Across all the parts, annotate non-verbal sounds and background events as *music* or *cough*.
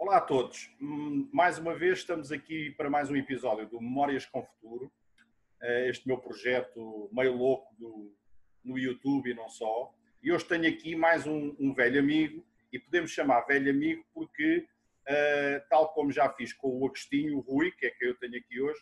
Olá a todos. Hum, mais uma vez estamos aqui para mais um episódio do Memórias com Futuro. Eh, este meu projeto meio louco do, no YouTube e não só. E hoje tenho aqui mais um, um velho amigo e podemos chamar velho amigo porque, uh, tal como já fiz com o Agostinho, o Rui, que é que eu tenho aqui hoje,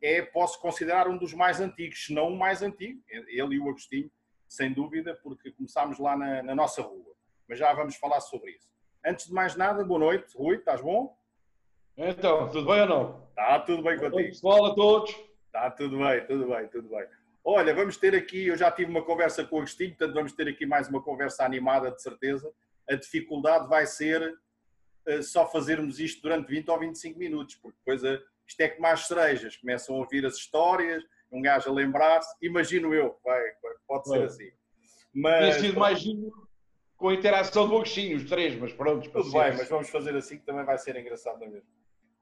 é, posso considerar um dos mais antigos, se não o mais antigo, ele e o Agostinho, sem dúvida, porque começámos lá na, na nossa rua. Mas já vamos falar sobre isso. Antes de mais nada, boa noite. Rui, estás bom? Então, tudo bem ou não? Está tudo bem contigo. Pessoal a todos. Está tudo bem, tudo bem, tudo bem. Olha, vamos ter aqui, eu já tive uma conversa com o Agostinho, portanto vamos ter aqui mais uma conversa animada, de certeza. A dificuldade vai ser uh, só fazermos isto durante 20 ou 25 minutos, porque depois uh, isto é como as cerejas, começam a ouvir as histórias, um gajo a lembrar-se, imagino eu, vai, pode ser assim. Mas, sido mais com a interação do Agostinho, os três, mas pronto. Tudo bem, mas vamos fazer assim que também vai ser engraçado mesmo.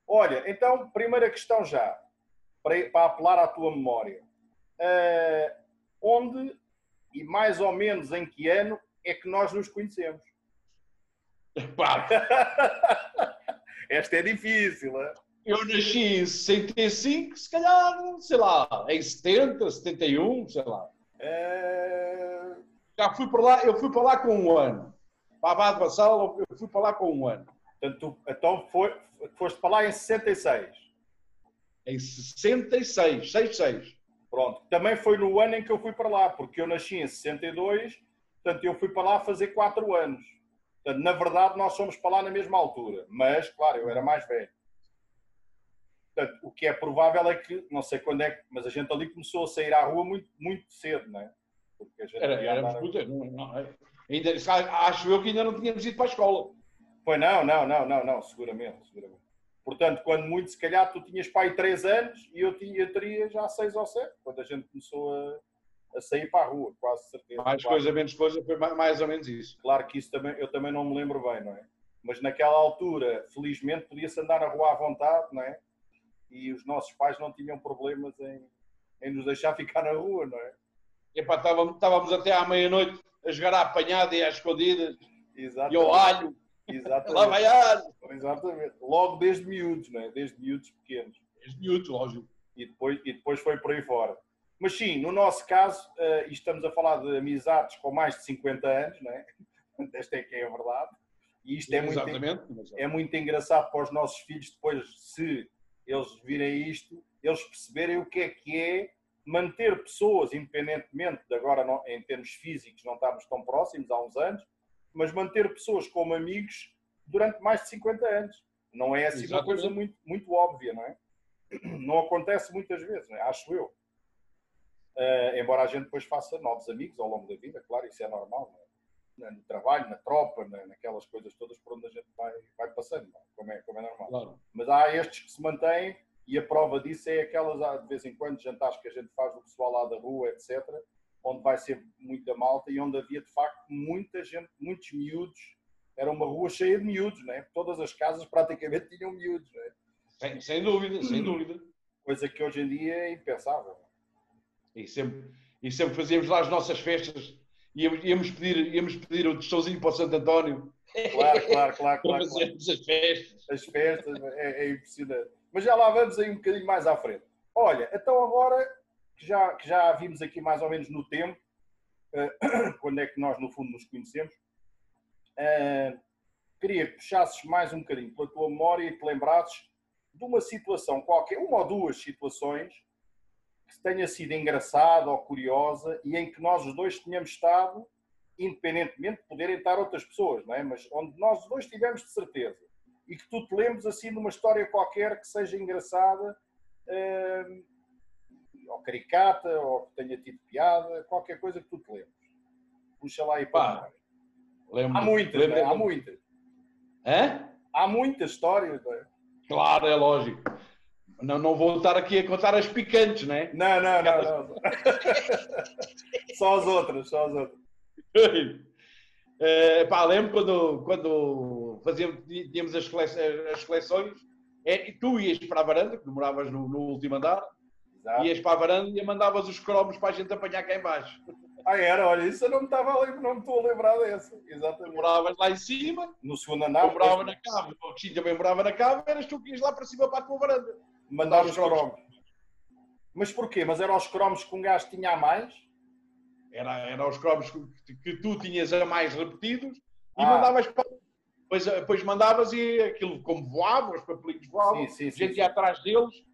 Olha, então, primeira questão já, para, para apelar à tua memória. Uh, onde e mais ou menos em que ano é que nós nos conhecemos? *laughs* Esta é difícil, é? Eu nasci em 65, se calhar, sei lá, em 70, 71, sei lá. É... Já fui para lá, eu fui para lá com um ano. Para a Abade Vassal, eu fui para lá com um ano. Portanto, então foi, foste para lá em 66? Em 66, 66. Pronto. Também foi no ano em que eu fui para lá, porque eu nasci em 62, portanto eu fui para lá fazer 4 anos. Portanto, na verdade, nós somos para lá na mesma altura, mas, claro, eu era mais velho. Portanto, o que é provável é que, não sei quando é que, mas a gente ali começou a sair à rua muito, muito cedo, não é? Porque a gente era, éramos não, não, é? ainda, acho eu que ainda não tínhamos ido para a escola. Foi não, não, não, não, não, seguramente, seguramente. Portanto, quando muito, se calhar tu tinhas pai 3 anos e eu, tinha, eu teria já 6 ou 7, quando a gente começou a, a sair para a rua, quase certeza. Mais claro. coisa, menos coisa, foi mais ou menos isso. Claro que isso também, eu também não me lembro bem, não é? Mas naquela altura, felizmente, podia-se andar na rua à vontade, não é? E os nossos pais não tinham problemas em, em nos deixar *laughs* ficar na rua, não é? Epá, estávamos, estávamos até à meia-noite a jogar à apanhada e às escondidas. Exatamente. E ao alho. Exatamente. Lá vai alho. Exatamente. Logo desde miúdos, não é? Desde miúdos pequenos. Desde miúdos, lógico. E depois, e depois foi por aí fora. Mas sim, no nosso caso, uh, estamos a falar de amizades com mais de 50 anos, não é? *laughs* Esta é que é a verdade. E isto é muito, é muito engraçado para os nossos filhos depois, se eles virem isto, eles perceberem o que é que é manter pessoas, independentemente de agora, em termos físicos, não estarmos tão próximos há uns anos, mas manter pessoas como amigos durante mais de 50 anos. Não é assim Exatamente. uma coisa muito, muito óbvia, não é? *clears throat* Não acontece muitas vezes, é? acho eu. Uh, embora a gente depois faça novos amigos ao longo da vida, claro, isso é normal, é? no trabalho, na tropa, na, naquelas coisas todas por onde a gente vai, vai passando, é? Como, é, como é normal. Claro. Mas há estes que se mantêm e a prova disso é aquelas, de vez em quando, jantares que a gente faz do pessoal lá da rua, etc., onde vai ser muita malta e onde havia, de facto, muita gente, muitos miúdos. Era uma rua cheia de miúdos, né? Todas as casas praticamente tinham miúdos, né? Sem, sem dúvida, sem dúvida. Coisa que hoje em dia é impensável. E sempre, e sempre fazíamos lá as nossas festas, íamos, íamos pedir, íamos pedir o tostãozinho para o Santo António. Claro, claro, claro. claro, *laughs* claro. as festas. As festas, é, é, impressionante. Mas já lá vamos aí um bocadinho mais à frente. Olha, então agora que já, que já vimos aqui mais ou menos no tempo, uh, *coughs* quando é que nós no fundo nos conhecemos, uh, queria que puxasses mais um bocadinho pela tua memória e te lembrasses de uma situação qualquer, uma ou duas situações que tenha sido engraçada ou curiosa e em que nós os dois tínhamos estado, independentemente de poderem estar outras pessoas, não é? mas onde nós os dois tivemos de certeza. E que tu te lembres assim de uma história qualquer que seja engraçada, uh, ou caricata, ou que tenha tido piada, qualquer coisa que tu te lembres. Puxa lá e pá. Lembro, há muitas, lembro, é? há muitas. Hã? Há muitas histórias. É? Claro, é lógico. Não, não vou estar aqui a contar as picantes, né? não Não, não, não. *laughs* só as outras, só as outras. É, *laughs* pá, lembro quando, quando fazíamos, tínhamos as, coleções, é, tu ias para a varanda, que moravas no, no último andar, Exato. ias para a varanda e mandavas os cromos para a gente apanhar cá em baixo. Ah, era, olha, isso eu não me estava a lembrar, não me estou a lembrar dessa. Exatamente. moravas lá em cima. No segundo andar. Eu morava na cave. O Cristinho também morava na cave, eras tu que ias lá para cima para a tua varanda. Mandar os cromos. Mas porquê? Mas eram os cromos que um gajo tinha a mais? Era, era os cromos que, que tu tinhas a mais repetidos e ah. mandavas para depois, depois mandavas e aquilo como voava, os papelinhos voavam, sim, sim, gente ia atrás deles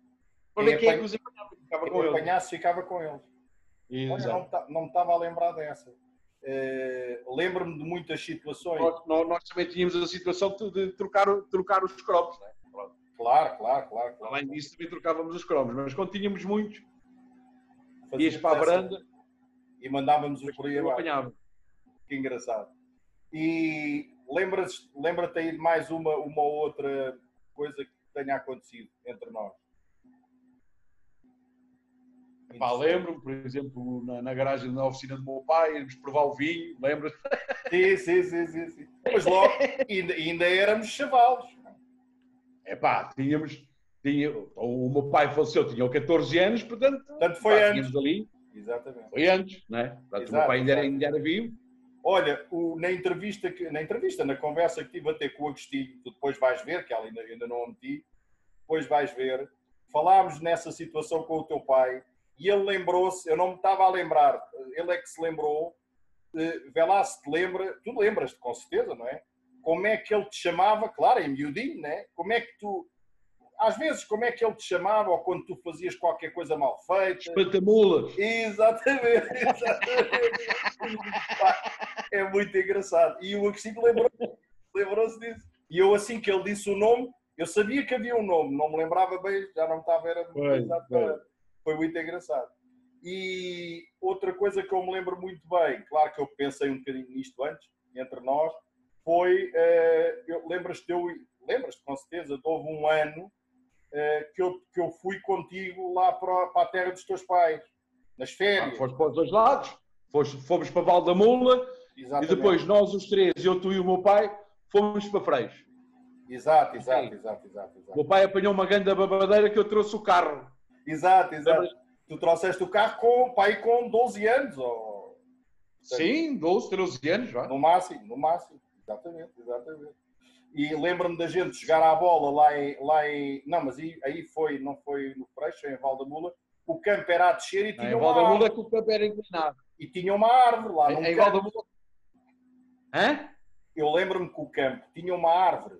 para ver quem é que os apanhava. Ficava com eles. apanhasse, ficava com eles. Olha, não, não me estava a lembrar dessa. Uh, Lembro-me de muitas situações. Nós, nós, nós, também tínhamos a situação de trocar, trocar os cromos, não é? Claro, claro, claro, claro. Além disso, também trocávamos os cromos, mas quando tínhamos muitos, ias para a varanda e mandávamos-os por aí abaixo. Que engraçado. E lembra-te lembra aí de mais uma, uma outra coisa que tenha acontecido entre nós? Pá, lembro-me, por exemplo, na, na, garagem da oficina do meu pai, íamos provar o vinho, lembras? *laughs* Sim, sim, sim, sim, sim. Mas logo, ainda, ainda éramos chavalos. É pá, tínhamos, tinha, o meu pai faleceu, tinha 14 anos, portanto, portanto foi pá, antes. ali. Exatamente. Foi antes, né? Portanto, Exato, o meu pai ainda era, ainda era vivo Olha, o, na, entrevista que, na entrevista, na conversa que tive a ter com o Agostinho, tu depois vais ver, que ela ainda, ainda não a meti, depois vais ver, falámos nessa situação com o teu pai e ele lembrou-se, eu não me estava a lembrar, ele é que se lembrou, uh, vê lá se te lembra, tu lembras-te com certeza, não é? Como é que ele te chamava, claro, em miudinho, né? Como é que tu, às vezes, como é que ele te chamava, ou quando tu fazias qualquer coisa mal feita. Espantamulas. Exatamente, exatamente. *laughs* é muito engraçado. E o Agostinho lembrou-se lembrou disso. E eu, assim que ele disse o nome, eu sabia que havia um nome, não me lembrava bem, já não estava, era foi, foi. foi muito engraçado. E outra coisa que eu me lembro muito bem, claro que eu pensei um bocadinho nisto antes, entre nós, foi, uh, lembras-te, lembras-te com certeza, houve um ano que, eu, que eu fui contigo lá para, para a terra dos teus pais, nas férias. Ah, foste para os dois lados, foste, fomos para Val da Mula Exatamente. e depois nós os três, eu, tu e o meu pai, fomos para Freixo. Exato, exato, exato, exato, exato. O meu pai apanhou uma grande babadeira que eu trouxe o carro. Exato, exato. Tu trouxeste o carro com pai com 12 anos? Ou... Sim, 12, 13 anos já. No máximo, no máximo. Exatamente, exatamente e lembro-me da gente jogar à bola lá em, lá em não, mas aí, aí foi, não foi no Freixo, foi em Valdemula, o campo era a descer e tinha não, uma árvore. É que o campo era inclinado. E tinha uma árvore lá. Em, em Valdemula. Hã? Eu lembro-me que o campo tinha uma árvore.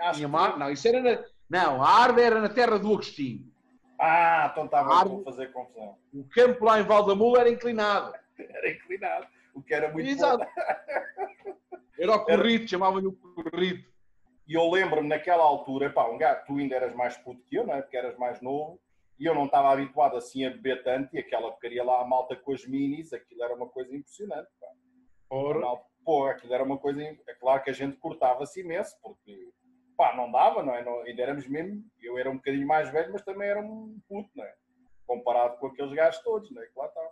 Acho tinha uma... Que... Não, isso era na... Não, a árvore era na terra do Agostinho. Ah, então estava árvore... a fazer confusão. O campo lá em Valdemula era inclinado. era inclinado. O que era muito Exato. *laughs* Era o corrido, chamavam-lhe o corrido. E eu lembro-me naquela altura, pá, um gato, tu ainda eras mais puto que eu, não é? Porque eras mais novo, e eu não estava habituado assim a beber tanto, e aquela porcaria lá, a malta com as minis, aquilo era uma coisa impressionante, pá. Malta, pô, aquilo era uma coisa, é claro que a gente cortava-se imenso, porque, pá, não dava, não é? Não, ainda éramos mesmo, eu era um bocadinho mais velho, mas também era um puto, não é? Comparado com aqueles gajos todos, não é? Que lá estavam.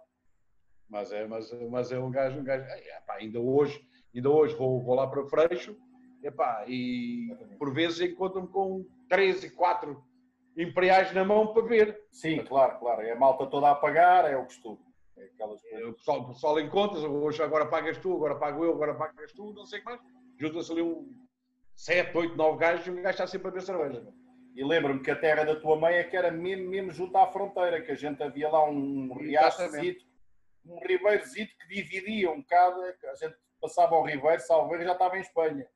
Mas é, mas, mas é um gajo, um gajo, é, pá, ainda hoje Ainda hoje vou, vou lá para Freixo epá, e por vezes encontro-me com três e quatro imperiais na mão para ver. Sim, claro, claro. É a malta toda a pagar, é o costume. É aquelas coisas. O pessoal, o pessoal encontra hoje agora pagas tu, agora pago eu, agora pagas tu, não sei o que mais. Junta-se ali um sete, oito, nove gajos e um gajo está sempre a ver cerveja. E lembro-me que a terra da tua mãe é que era mesmo, mesmo junto à fronteira, que a gente havia lá um riachozito, um ribeirozito que dividia um bocado, a gente passava ao Ribeiro, Salveiro e já estava em Espanha.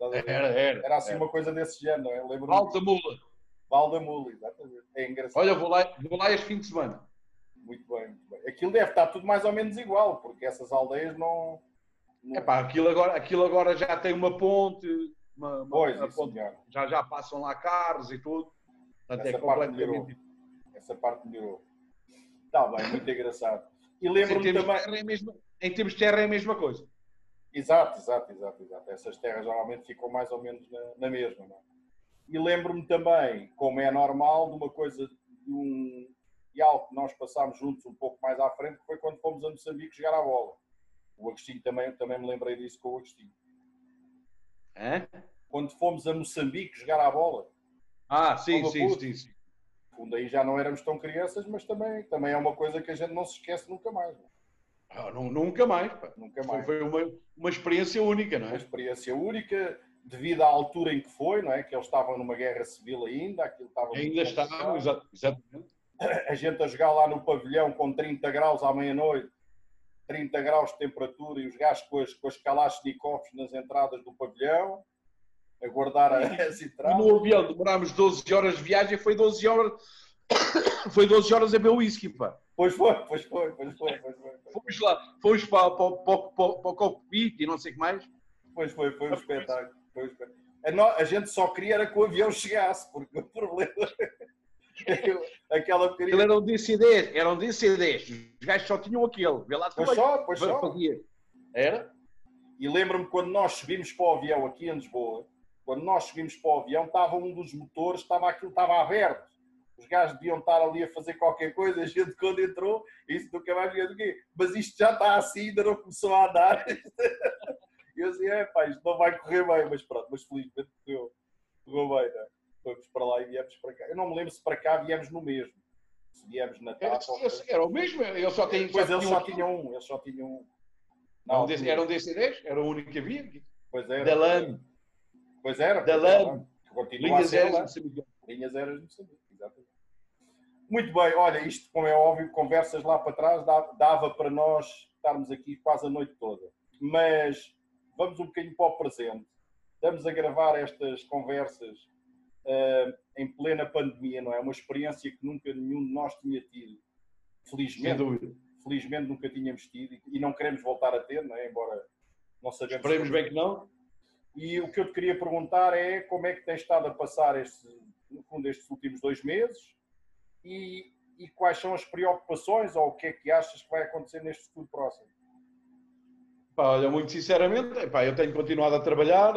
Era, era. Era assim era. uma coisa desse género. Eu lembro Val da Mula. Val da Mula, exatamente. É engraçado. Olha, vou lá, vou lá este fim de semana. Muito bem, muito bem. Aquilo deve estar tudo mais ou menos igual, porque essas aldeias não. não... Epá, aquilo, agora, aquilo agora já tem uma ponte. Uma, uma, pois, uma ponte, já, já passam lá carros e tudo. Portanto, Essa é parte melhorou. Essa parte melhorou. Está bem, muito engraçado. E lembro-me também. É mesmo, em termos de terra é a mesma coisa. Exato, exato, exato, exato. Essas terras geralmente ficam mais ou menos na, na mesma. É? E lembro-me também, como é normal, de uma coisa, de um e algo que nós passámos juntos um pouco mais à frente, que foi quando fomos a Moçambique jogar a bola. O Agostinho também, também me lembrei disso com o Agostinho. É? Quando fomos a Moçambique jogar a bola. Ah, sim, sim, sim, sim. Fundo aí já não éramos tão crianças, mas também, também é uma coisa que a gente não se esquece nunca mais. Não? É? Ah, não, nunca mais. Pá. Nunca mais. Foi uma, uma experiência única, não é? Uma experiência única, devido à altura em que foi, não é? Que eles estavam numa guerra civil ainda, aquilo estava Ainda estavam, exatamente. A gente a jogar lá no pavilhão com 30 graus à meia-noite, 30 graus de temperatura e os gajos com as, com as Kalashnikovs nas entradas do pavilhão, a guardar as entradas. No avião demorámos 12 horas de viagem, foi 12 horas, foi 12 horas a beber whisky, pá. Pois foi, pois foi, pois foi. Pois foi, Fomos lá, fomos para, para, para, para, para o cockpit e não sei o que mais. Pois foi, foi um espetáculo. Foi um espetáculo. A, a, gente só queria era que o avião chegasse, porque o problema. aquela pequenina... Ele era um DC-10, era um DC-10. Os gajos só tinham aquele. Vê lá pois só, pois só. Fazia. Era? E lembro-me quando nós subimos para o avião aqui em Lisboa, quando nós subimos para o avião, estava um dos motores, estava aquilo estava aberto. Os gajos deviam estar ali a fazer qualquer coisa, a gente quando entrou, isso nunca mais vinha do quê? Mas isto já está assim, ainda não começou a andar. E *laughs* eu dizia, é pá, isto não vai correr bem, mas pronto, mas felizmente correu, correu bem, não é? Fomos para lá e viemos para cá. Eu não me lembro se para cá viemos no mesmo. Se viemos na TAP. Era, era, o mesmo, eu só tenho. Pois eles só tinham um, eles só tinham um. Não, era um DC10, era o único que havia. Pois era. Da LAN. Pois era. Da LAN. Linhas Eras Linhas Eras de Moçambique, exatamente. Muito bem, olha, isto, como é óbvio, conversas lá para trás dava para nós estarmos aqui quase a noite toda. Mas vamos um bocadinho para o presente. Estamos a gravar estas conversas uh, em plena pandemia, não é? Uma experiência que nunca nenhum de nós tinha tido. Felizmente, felizmente nunca tínhamos tido e não queremos voltar a ter, não é? Embora não sabemos. Esperemos bem que não. E o que eu te queria perguntar é como é que tens estado a passar este, no fundo estes últimos dois meses e, e quais são as preocupações ou o que é que achas que vai acontecer neste futuro próximo? Pá, olha, muito sinceramente, pá, eu tenho continuado a trabalhar,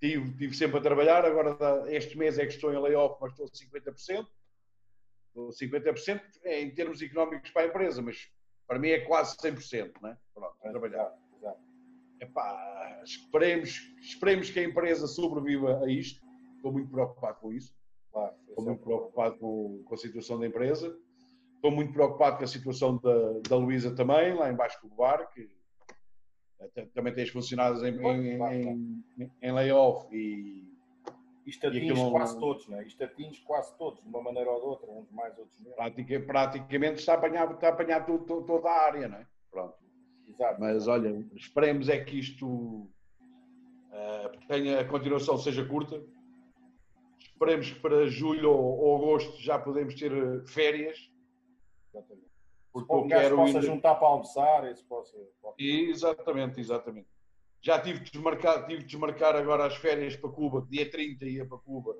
tive, tive sempre a trabalhar, agora este mês é que estou em layoff, mas estou a 50%. Estou a 50% é, em termos económicos para a empresa, mas para mim é quase 100%, né? Pronto, a trabalhar. Epá, esperemos, esperemos que a empresa sobreviva a isto. Estou muito preocupado com isso. Claro, Estou muito é preocupado com, com, a situação da empresa. Estou muito preocupado com a situação da, da Luísa também, lá embaixo do bar, que também tens funcionários em, em, em, em layoff e. Isto atinge aquilo... quase todos, não é? Isto atinge quase todos, de uma maneira ou de outra, uns mais, outros menos. Pratica, praticamente está a apanhar, está a apanhar todo, toda a área, não é? Pronto. Exato. Mas olha, esperemos é que isto uh, tenha, a continuação seja curta. Esperemos que para julho ou, agosto já podemos ter férias. Exatamente porque eu quero possa juntar para almoçar, isso possa, Exatamente, exatamente. Já tive de, desmarcar, tive de desmarcar agora as férias para Cuba, dia 30 ia para Cuba.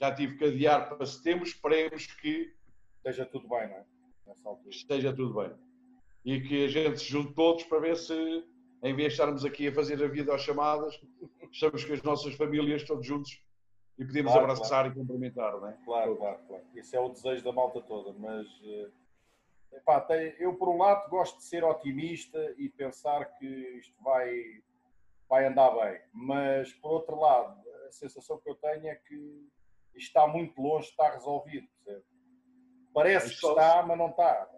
Já tive que adiar para setembro, esperemos que esteja tudo bem, não é? Esteja tudo bem. E que a gente se junte todos para ver se, em vez de estarmos aqui a fazer a vida às chamadas, estamos com as nossas famílias todos juntos e podemos claro, abraçar claro. e cumprimentar, não é? Claro, claro, claro. Isso é o desejo da malta toda, mas uh Epá, tem, eu, por um lado, gosto de ser otimista e pensar que isto vai, vai andar bem, mas, por outro lado, a sensação que eu tenho é que isto está muito longe estar resolvido. Percebe? Parece que está, mas não está.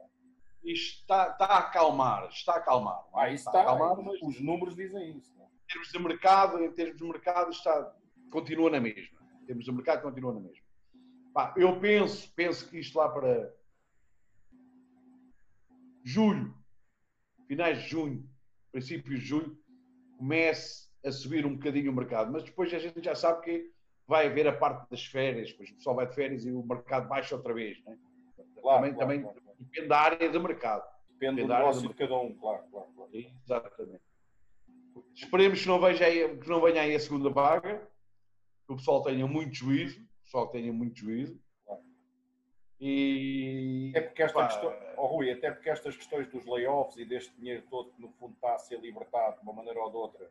Isto está, está a acalmar, está a acalmar. Ah, isso está, está a acalmar, mas... os números dizem isso. Não? Em termos de mercado, em termos de mercado, está, continua na mesma. Em termos de mercado, continua na mesma. Pá, eu penso, penso que isto lá para julho, finais de junho, princípios de julho, comece a subir um bocadinho o mercado. Mas depois a gente já sabe que vai haver a parte das férias, depois o pessoal vai de férias e o mercado baixa outra vez. Né? Claro, também, claro, também claro. depende da área de mercado. Depende, depende do negócio de cada um, claro, claro, claro. Exatamente. Esperemos que não, veja aí, que não venha aí a segunda vaga, que o pessoal tenha muito juízo, o pessoal tenha muito juízo. E. É porque esta questão, oh, Rui, até porque estas questões dos layoffs e deste dinheiro todo que no fundo está a ser libertado de uma maneira ou de outra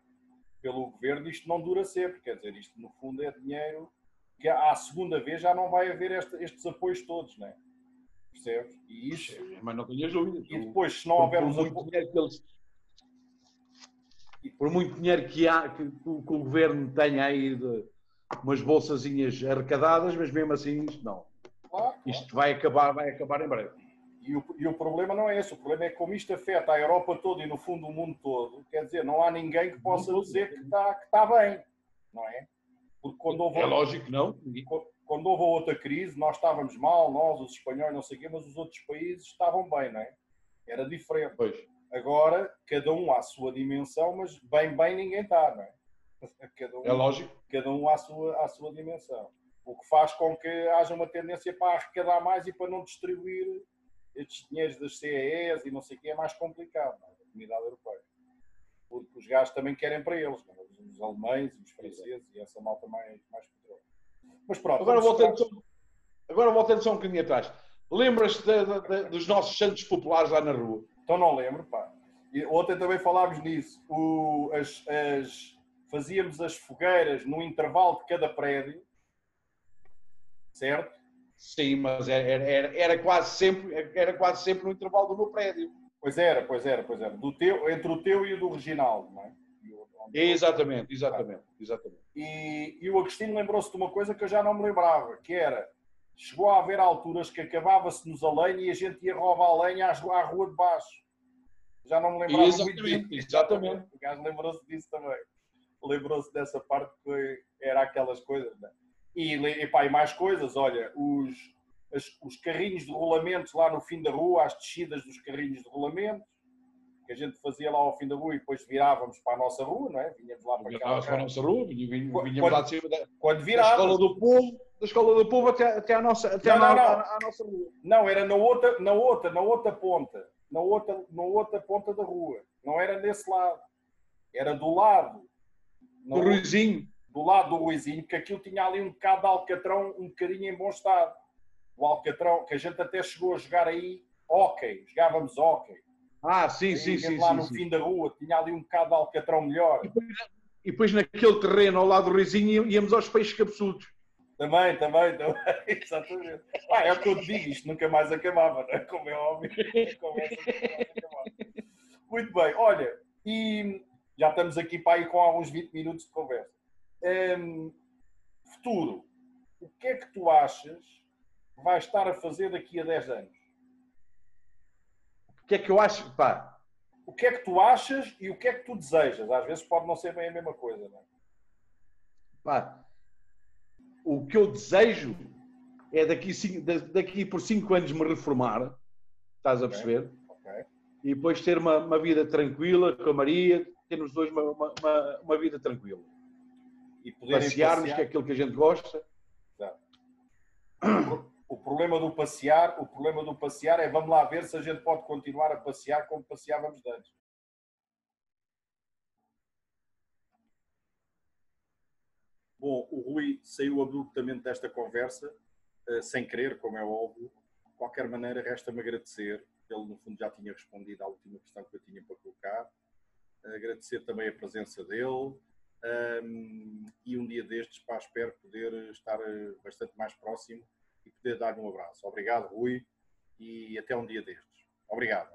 pelo governo, isto não dura sempre. Quer dizer, isto no fundo é dinheiro que à segunda vez já não vai haver este, estes apoios todos, não é? Percebes? E isso. Mas não tenhas dúvidas. E depois, se não houver dinheiro que eles. Por muito dinheiro que, há, que, que o governo tenha aí de umas bolsazinhas arrecadadas, mas mesmo assim isto não. Claro, Isto vai acabar, vai acabar em breve. e, o, e o problema não é esse. O problema é como isto afeta a Europa toda e no fundo o mundo todo, quer dizer, não há ninguém que possa dizer que está, que está bem, não é? Porque quando houve, é lógico que não. Quando houve outra crise, nós estávamos mal, nós, os espanhóis, não sei o quê, mas os outros países estavam bem, não é? Era diferente. Pois. Agora, cada um à sua dimensão, mas bem, bem ninguém está, não é? *laughs* Um, é lógico. Cada um à sua, à sua dimensão. O que faz com que haja uma tendência para arrecadar mais e para não distribuir estes dinheiros das CEEs e não sei o que é mais complicado, não é? comunidade europeia. Porque os gajos também querem para eles, é? os alemães e os franceses e essa malta mais, mais petróleo. Mas pronto. Agora voltando, só, agora voltando só um bocadinho atrás. Lembras-te dos nossos santos populares lá na rua? Então não lembro, pá. E ontem também falámos nisso. O, as, as, fazíamos as fogueiras no intervalo de cada prédio, certo? Sim, mas era, era, era, quase sempre, era quase sempre no intervalo do meu prédio. Pois era, pois era, pois era. Do teu, entre o teu e o do Reginaldo, não é? Exatamente, exatamente, exatamente. E, e o Agostinho lembrou-se de uma coisa que eu já não me lembrava, que era, chegou a haver alturas que acabava-se-nos a lenha e a gente ia roubar a lenha à, rua de baixo. Já não me lembrava exatamente, muito disso. Exatamente. O gajo lembrou-se disso também. Lembrou-se dessa parte que era aquelas coisas. Né? E, e, pá, e mais coisas, olha, os, as, os carrinhos de rolamentos lá no fim da rua, as descidas dos carrinhos de rolamentos, que a gente fazia lá ao fim da rua e depois virávamos para a nossa rua, não é? Vinhamos lá para cá. para a nossa rua, vinhamos quando, lá de cima da, quando virávamos, da escola do povo, da escola do povo até, até, a nossa, até não, a, não, a, a, nossa rua. Não, era na outra, na outra, na outra ponta, na outra, na outra ponta da rua. Não era nesse lado, era do lado. Do Ruizinho. Do lado do Ruizinho, que aquilo tinha ali um bocado de alcatrão, um bocadinho em bom estado. O alcatrão, que a gente até chegou a jogar aí, ok, jogávamos ok ah, sim, sim, sim. Lá sim, no sim. fim da rua, tinha ali um bocado de alcatrão melhor. E depois, e depois naquele terreno ao lado do Rizinho íamos aos peixes cabeçudos. Também, também, também, *laughs* exatamente. Ah, é o que eu te digo, isto nunca mais acabava, não é? Como é óbvio, Muito bem, olha, e já estamos aqui para aí com alguns 20 minutos de conversa. Um, futuro, o que é que tu achas que vai estar a fazer daqui a 10 anos? que é que eu acho? Pá. O que é que tu achas e o que é que tu desejas? Às vezes pode não ser bem a mesma coisa, não é? Pá, o que eu desejo é daqui, daqui por cinco anos me reformar, estás a perceber? Okay. Okay. E depois ter uma, uma, vida tranquila com a Maria, termos dois uma, uma, uma vida tranquila. E passearmos, passear. que é aquilo que a gente gosta. Exato. O problema do passear, o problema do passear é vamos lá ver se a gente pode continuar a passear como passeávamos antes. Bom, o Rui saiu abruptamente desta conversa, eh, sem querer, como é óbvio. De qualquer maneira, resta-me agradecer. Ele, no fundo, já tinha respondido à última questão que eu tinha para colocar. Agradecer também a presença dele. Um, e um dia destes, pá, espero poder estar eh, bastante mais próximo e poder dar um abraço. Obrigado, Rui, e até um dia destes. Obrigado.